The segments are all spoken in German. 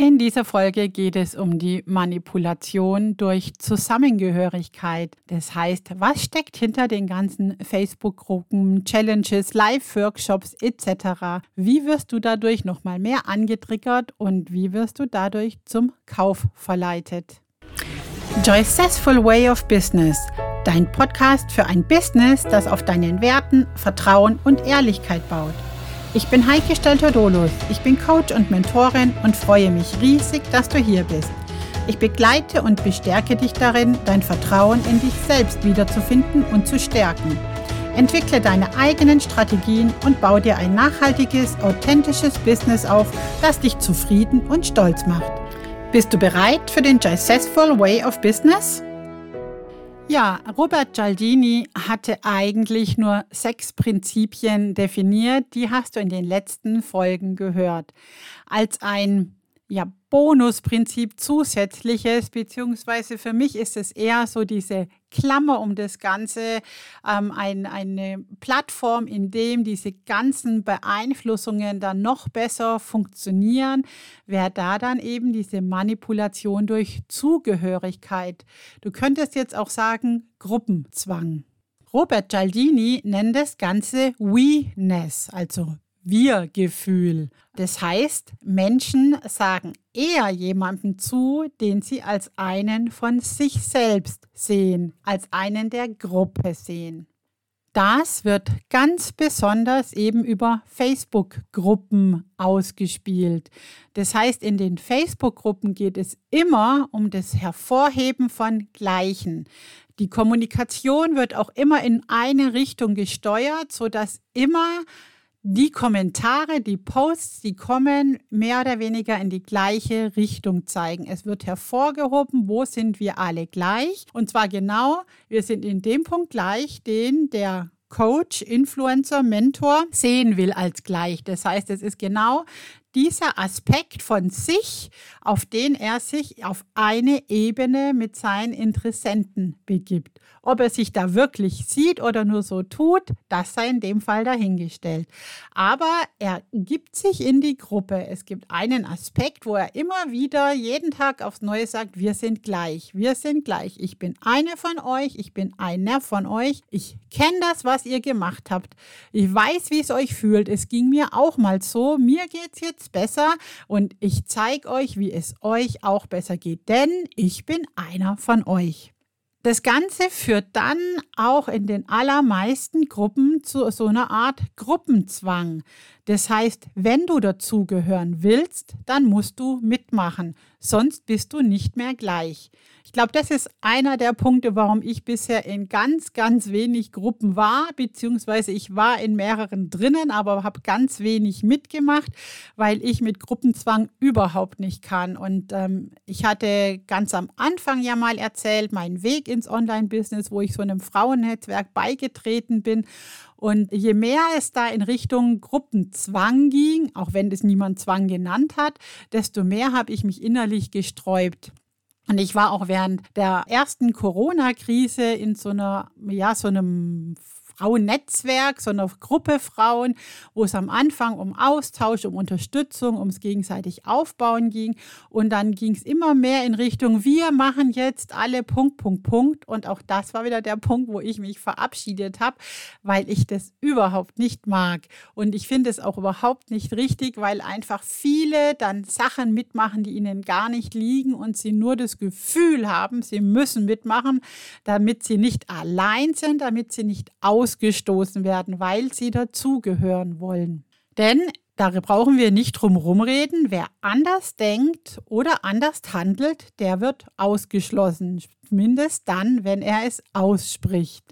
In dieser Folge geht es um die Manipulation durch Zusammengehörigkeit. Das heißt, was steckt hinter den ganzen Facebook-Gruppen, Challenges, Live-Workshops etc.? Wie wirst du dadurch nochmal mehr angetriggert und wie wirst du dadurch zum Kauf verleitet? Joycessful Way of Business, dein Podcast für ein Business, das auf deinen Werten, Vertrauen und Ehrlichkeit baut. Ich bin Heike Stelter-Dolus. Ich bin Coach und Mentorin und freue mich riesig, dass du hier bist. Ich begleite und bestärke dich darin, dein Vertrauen in dich selbst wiederzufinden und zu stärken. Entwickle deine eigenen Strategien und baue dir ein nachhaltiges, authentisches Business auf, das dich zufrieden und stolz macht. Bist du bereit für den Successful Way of Business? Ja, Robert Gialdini hatte eigentlich nur sechs Prinzipien definiert. Die hast du in den letzten Folgen gehört. Als ein ja, Bonusprinzip zusätzliches, beziehungsweise für mich ist es eher so diese Klammer um das Ganze, ähm, ein, eine Plattform, in dem diese ganzen Beeinflussungen dann noch besser funktionieren, wäre da dann eben diese Manipulation durch Zugehörigkeit. Du könntest jetzt auch sagen Gruppenzwang. Robert Gialdini nennt das Ganze We-ness, also wir-Gefühl. Das heißt, Menschen sagen eher jemanden zu, den sie als einen von sich selbst sehen, als einen der Gruppe sehen. Das wird ganz besonders eben über Facebook-Gruppen ausgespielt. Das heißt, in den Facebook-Gruppen geht es immer um das Hervorheben von Gleichen. Die Kommunikation wird auch immer in eine Richtung gesteuert, sodass immer die Kommentare, die Posts, die kommen, mehr oder weniger in die gleiche Richtung zeigen. Es wird hervorgehoben, wo sind wir alle gleich. Und zwar genau, wir sind in dem Punkt gleich, den der Coach, Influencer, Mentor sehen will als gleich. Das heißt, es ist genau dieser Aspekt von sich, auf den er sich auf eine Ebene mit seinen Interessenten begibt. Ob er sich da wirklich sieht oder nur so tut, das sei in dem Fall dahingestellt. Aber er gibt sich in die Gruppe. Es gibt einen Aspekt, wo er immer wieder jeden Tag aufs Neue sagt, wir sind gleich, wir sind gleich. Ich bin eine von euch, ich bin einer von euch. Ich kenne das, was ihr gemacht habt. Ich weiß, wie es euch fühlt. Es ging mir auch mal so. Mir geht es jetzt besser und ich zeige euch, wie es euch auch besser geht, denn ich bin einer von euch. Das Ganze führt dann auch in den allermeisten Gruppen zu so einer Art Gruppenzwang. Das heißt, wenn du dazugehören willst, dann musst du mitmachen, sonst bist du nicht mehr gleich. Ich glaube, das ist einer der Punkte, warum ich bisher in ganz, ganz wenig Gruppen war, beziehungsweise ich war in mehreren drinnen, aber habe ganz wenig mitgemacht, weil ich mit Gruppenzwang überhaupt nicht kann. Und ähm, ich hatte ganz am Anfang ja mal erzählt, meinen Weg ins Online-Business, wo ich so einem Frauennetzwerk beigetreten bin. Und je mehr es da in Richtung Gruppenzwang ging, auch wenn das niemand Zwang genannt hat, desto mehr habe ich mich innerlich gesträubt. Und ich war auch während der ersten Corona-Krise in so einer, ja, so einem Frauennetzwerk, so eine Gruppe Frauen, wo es am Anfang um Austausch, um Unterstützung, ums gegenseitig Aufbauen ging. Und dann ging es immer mehr in Richtung, wir machen jetzt alle Punkt, Punkt, Punkt. Und auch das war wieder der Punkt, wo ich mich verabschiedet habe, weil ich das überhaupt nicht mag. Und ich finde es auch überhaupt nicht richtig, weil einfach viele dann Sachen mitmachen, die ihnen gar nicht liegen und sie nur das Gefühl haben, sie müssen mitmachen, damit sie nicht allein sind, damit sie nicht aus ausgestoßen werden, weil sie dazugehören wollen. Denn da brauchen wir nicht drum rumreden. Wer anders denkt oder anders handelt, der wird ausgeschlossen. Zumindest dann, wenn er es ausspricht.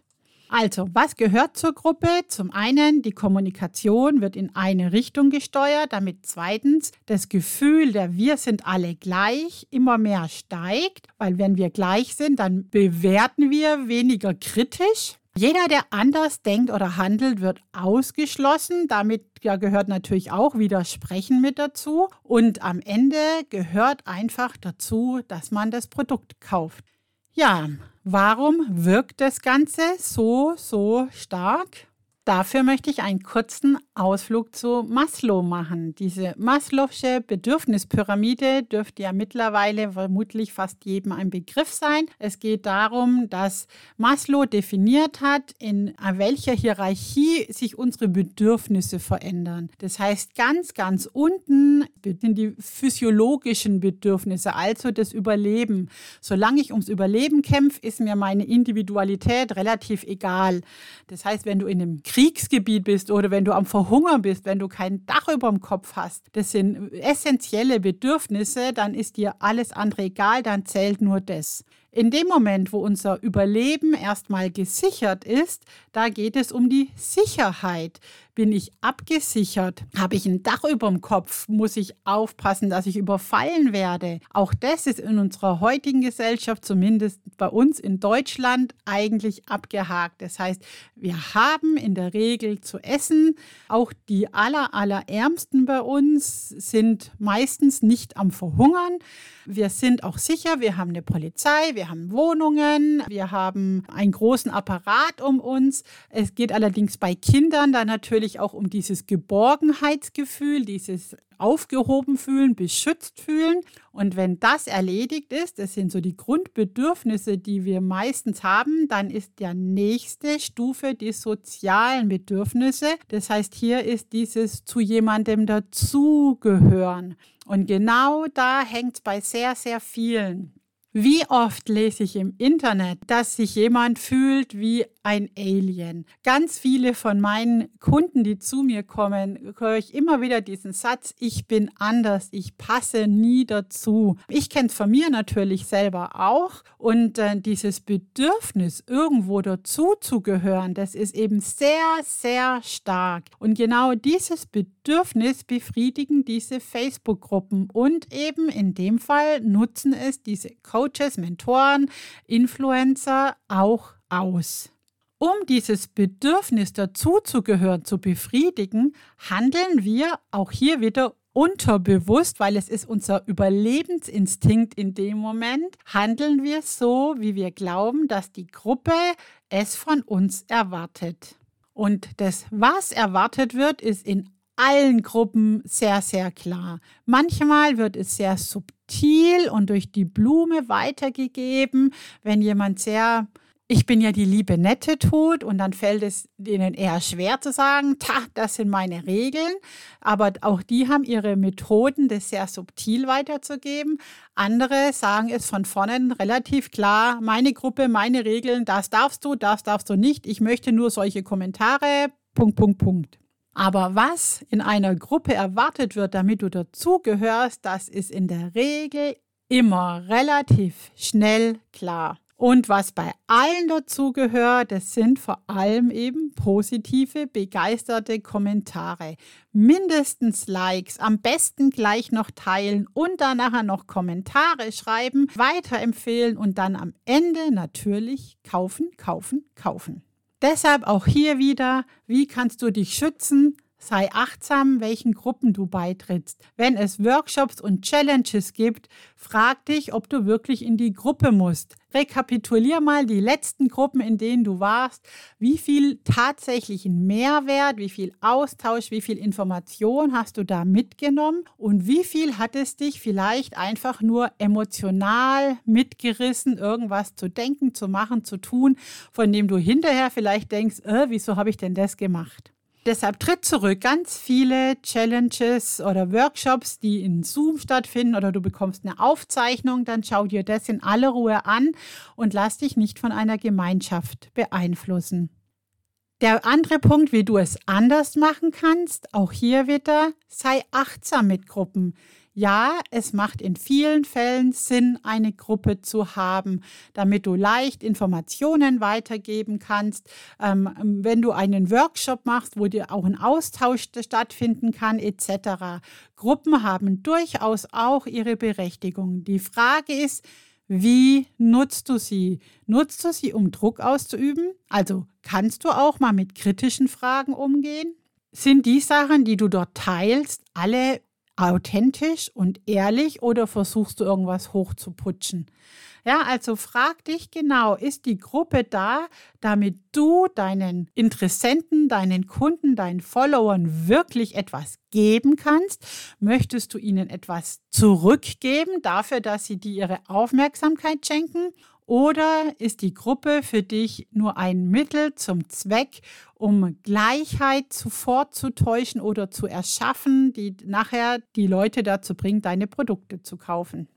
Also, was gehört zur Gruppe? Zum einen, die Kommunikation wird in eine Richtung gesteuert, damit zweitens das Gefühl der Wir sind alle gleich immer mehr steigt, weil wenn wir gleich sind, dann bewerten wir weniger kritisch, jeder, der anders denkt oder handelt, wird ausgeschlossen. Damit ja, gehört natürlich auch Widersprechen mit dazu. Und am Ende gehört einfach dazu, dass man das Produkt kauft. Ja, warum wirkt das Ganze so, so stark? Dafür möchte ich einen kurzen Ausflug zu Maslow machen. Diese Maslow'sche Bedürfnispyramide dürfte ja mittlerweile vermutlich fast jedem ein Begriff sein. Es geht darum, dass Maslow definiert hat, in welcher Hierarchie sich unsere Bedürfnisse verändern. Das heißt, ganz, ganz unten sind die physiologischen Bedürfnisse, also das Überleben. Solange ich ums Überleben kämpfe, ist mir meine Individualität relativ egal. Das heißt, wenn du in einem Kriegsgebiet bist oder wenn du am Verhungern bist, wenn du kein Dach über dem Kopf hast, das sind essentielle Bedürfnisse, dann ist dir alles andere egal, dann zählt nur das. In dem Moment, wo unser Überleben erstmal gesichert ist, da geht es um die Sicherheit. Bin ich abgesichert? Habe ich ein Dach über dem Kopf? Muss ich aufpassen, dass ich überfallen werde? Auch das ist in unserer heutigen Gesellschaft, zumindest bei uns in Deutschland, eigentlich abgehakt. Das heißt, wir haben in der Regel zu essen. Auch die aller, allerärmsten bei uns sind meistens nicht am Verhungern. Wir sind auch sicher, wir haben eine Polizei, wir haben Wohnungen, wir haben einen großen Apparat um uns. Es geht allerdings bei Kindern dann natürlich auch um dieses Geborgenheitsgefühl, dieses aufgehoben fühlen, beschützt fühlen. Und wenn das erledigt ist, das sind so die Grundbedürfnisse, die wir meistens haben, dann ist der nächste Stufe die sozialen Bedürfnisse. Das heißt, hier ist dieses zu jemandem dazugehören. Und genau da hängt es bei sehr, sehr vielen. Wie oft lese ich im Internet, dass sich jemand fühlt wie ein Alien? Ganz viele von meinen Kunden, die zu mir kommen, höre ich immer wieder diesen Satz, ich bin anders, ich passe nie dazu. Ich kenne es von mir natürlich selber auch und äh, dieses Bedürfnis, irgendwo dazu zu gehören, das ist eben sehr, sehr stark. Und genau dieses Bedürfnis befriedigen diese Facebook-Gruppen und eben in dem Fall nutzen es diese Coaches, Mentoren, Influencer auch aus. Um dieses Bedürfnis dazuzugehören zu befriedigen, handeln wir auch hier wieder unterbewusst, weil es ist unser Überlebensinstinkt in dem Moment, handeln wir so, wie wir glauben, dass die Gruppe es von uns erwartet. Und das, was erwartet wird, ist in allen Gruppen sehr, sehr klar. Manchmal wird es sehr subtil und durch die Blume weitergegeben, wenn jemand sehr ich bin ja die liebe Nette tut und dann fällt es denen eher schwer zu sagen, ta, das sind meine Regeln. Aber auch die haben ihre Methoden, das sehr subtil weiterzugeben. Andere sagen es von vorne relativ klar, meine Gruppe, meine Regeln, das darfst du, das darfst du nicht. Ich möchte nur solche Kommentare, Punkt, Punkt, Punkt. Aber was in einer Gruppe erwartet wird, damit du dazugehörst, das ist in der Regel immer relativ schnell klar. Und was bei allen dazugehört, das sind vor allem eben positive, begeisterte Kommentare. Mindestens Likes, am besten gleich noch teilen und dann nachher noch Kommentare schreiben, weiterempfehlen und dann am Ende natürlich kaufen, kaufen, kaufen. Deshalb auch hier wieder, wie kannst du dich schützen? Sei achtsam, welchen Gruppen du beitrittst. Wenn es Workshops und Challenges gibt, frag dich, ob du wirklich in die Gruppe musst. Rekapitulier mal die letzten Gruppen, in denen du warst. Wie viel tatsächlichen Mehrwert, wie viel Austausch, wie viel Information hast du da mitgenommen und wie viel hat es dich vielleicht einfach nur emotional mitgerissen, irgendwas zu denken, zu machen, zu tun, von dem du hinterher vielleicht denkst, äh, wieso habe ich denn das gemacht? Deshalb tritt zurück. Ganz viele Challenges oder Workshops, die in Zoom stattfinden oder du bekommst eine Aufzeichnung, dann schau dir das in aller Ruhe an und lass dich nicht von einer Gemeinschaft beeinflussen. Der andere Punkt, wie du es anders machen kannst, auch hier wieder, sei achtsam mit Gruppen. Ja, es macht in vielen Fällen Sinn, eine Gruppe zu haben, damit du leicht Informationen weitergeben kannst. Ähm, wenn du einen Workshop machst, wo dir auch ein Austausch stattfinden kann, etc. Gruppen haben durchaus auch ihre Berechtigung. Die Frage ist, wie nutzt du sie? Nutzt du sie, um Druck auszuüben? Also kannst du auch mal mit kritischen Fragen umgehen? Sind die Sachen, die du dort teilst, alle authentisch und ehrlich oder versuchst du irgendwas hochzuputschen? Ja, also frag dich genau, ist die Gruppe da, damit du deinen Interessenten, deinen Kunden, deinen Followern wirklich etwas geben kannst? Möchtest du ihnen etwas zurückgeben dafür, dass sie dir ihre Aufmerksamkeit schenken? Oder ist die Gruppe für dich nur ein Mittel zum Zweck, um Gleichheit sofort zu täuschen oder zu erschaffen, die nachher die Leute dazu bringt, deine Produkte zu kaufen?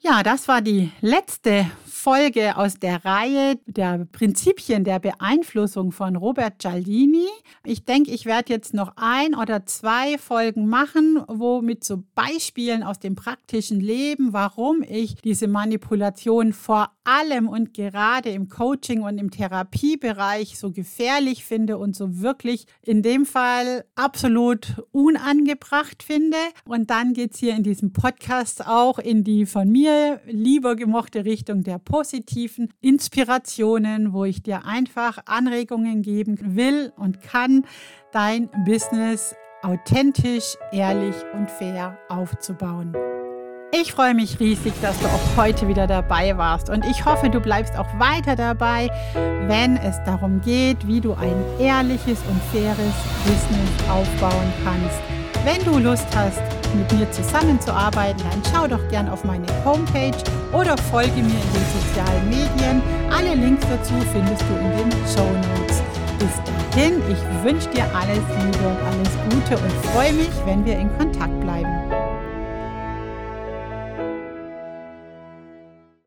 Ja, das war die letzte Folge aus der Reihe der Prinzipien der Beeinflussung von Robert Cialdini. Ich denke, ich werde jetzt noch ein oder zwei Folgen machen, wo mit so Beispielen aus dem praktischen Leben, warum ich diese Manipulation vor allem und gerade im Coaching und im Therapiebereich so gefährlich finde und so wirklich in dem Fall absolut unangebracht finde. Und dann geht es hier in diesem Podcast auch in die von mir lieber gemochte Richtung der positiven Inspirationen, wo ich dir einfach Anregungen geben will und kann, dein Business authentisch, ehrlich und fair aufzubauen. Ich freue mich riesig, dass du auch heute wieder dabei warst und ich hoffe, du bleibst auch weiter dabei, wenn es darum geht, wie du ein ehrliches und faires Business aufbauen kannst. Wenn du Lust hast, mit mir zusammenzuarbeiten, dann schau doch gern auf meine Homepage oder folge mir in den sozialen Medien. Alle Links dazu findest du in den Show Notes. Bis dahin, ich wünsche dir alles Liebe und alles Gute und freue mich, wenn wir in Kontakt bleiben.